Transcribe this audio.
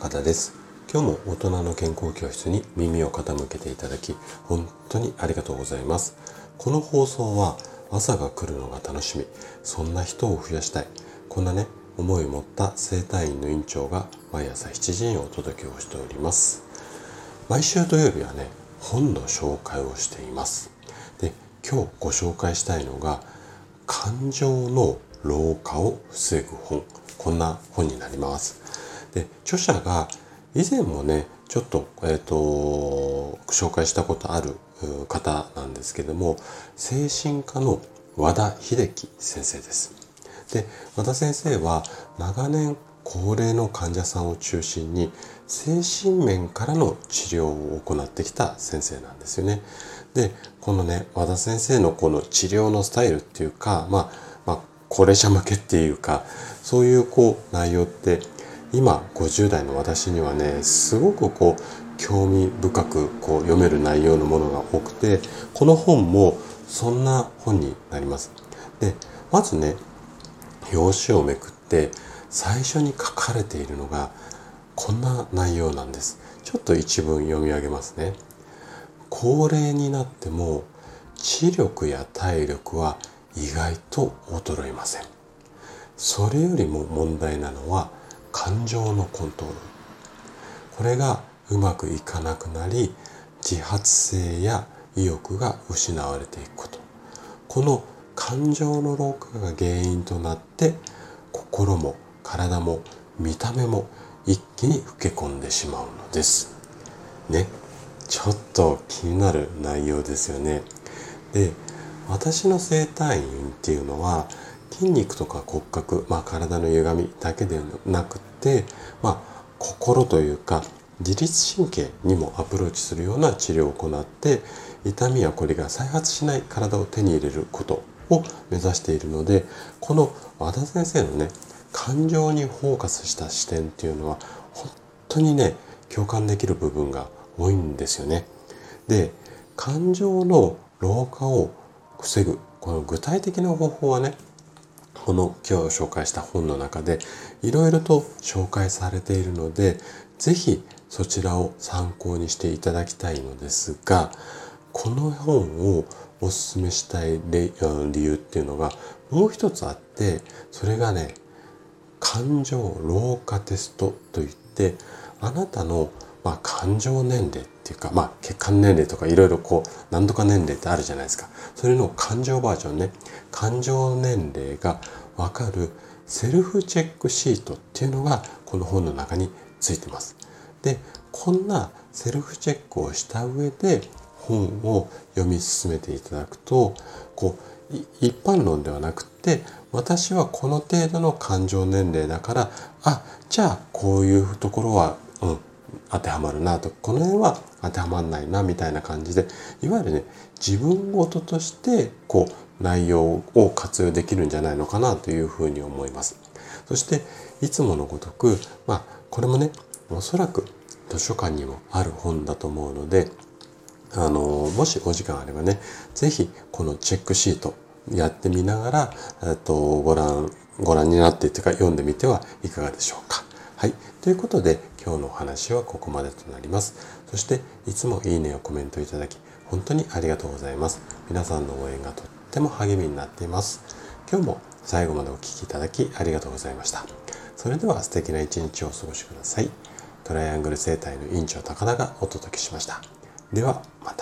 田です。今日も大人の健康教室に耳を傾けていただき本当にありがとうございます。この放送は朝が来るのが楽しみ。そんな人を増やしたい。こんなね思いを持った生体院の院長が毎朝7時にお届けをしております。毎週土曜日はね本の紹介をしています。で今日ご紹介したいのが感情の老化を防ぐ本。こんな本になります。で著者が以前もねちょっと,、えーと、紹介したことある方なんですけども精神科の和田秀樹先生です。で和田先生は長年高齢の患者さんを中心に精神面からの治療を行ってきた先生なんですよね。でこのね和田先生のこの治療のスタイルっていうかまあまあ高齢者向けっていうかそういうこう内容って今50代の私にはねすごくこう興味深くこう読める内容のものが多くてこの本もそんな本になります。でまずね表紙をめくって最初に書かれているのがこんな内容なんです。ちょっと一文読み上げますね。高齢になっても知力や体力は意外と衰えません。それよりも問題なのは感情のコントロール。これがうまくいかなくなり自発性や意欲が失われていくこと。この感情の老化が原因となって心も体も見た目も一気に老け込んでしまうのです。ね。ちょっと気になる内容ですよね。で私の整体院っていうのは筋肉とか骨格、まあ、体の歪みだけではなくて、まあ、心というか自律神経にもアプローチするような治療を行って痛みやこりが再発しない体を手に入れることを目指しているのでこの和田先生のね感情にフォーカスした視点っていうのは本当にね共感できる部分が多いんですよね。で感情の老化を防ぐこの具体的な方法はねこの今日紹介した本の中でいろいろと紹介されているので是非そちらを参考にしていただきたいのですがこの本をおすすめしたい理由っていうのがもう一つあってそれがね感情老化テストといってあなたのまあ、感情年齢っていうか、まあ、血管年齢とかいろいろこう何とか年齢ってあるじゃないですか。それの感情バージョンね。感情年齢がわかるセルフチェックシートっていうのがこの本の中についてます。でこんなセルフチェックをした上で本を読み進めていただくとこう一般論ではなくて私はこの程度の感情年齢だからあじゃあこういうところは、うん、当てはまるなとこの辺は当てはまんないなみたいな感じでいわゆるね自分事としてこう内容を活用できるんじゃないのかなというふうに思います。そしていつものごとくまあこれもねおそらく図書館にもある本だと思うのであのもしお時間あればね是非このチェックシートやってみながら、えっと、ご覧ご覧になってというか読んでみてはいかがでしょうか。はい。ということで、今日のお話はここまでとなります。そして、いつもいいねをコメントいただき、本当にありがとうございます。皆さんの応援がとっても励みになっています。今日も最後までお聴きいただきありがとうございました。それでは素敵な一日をお過ごしください。トライアングル生態の院長高田がお届けしました。では、また。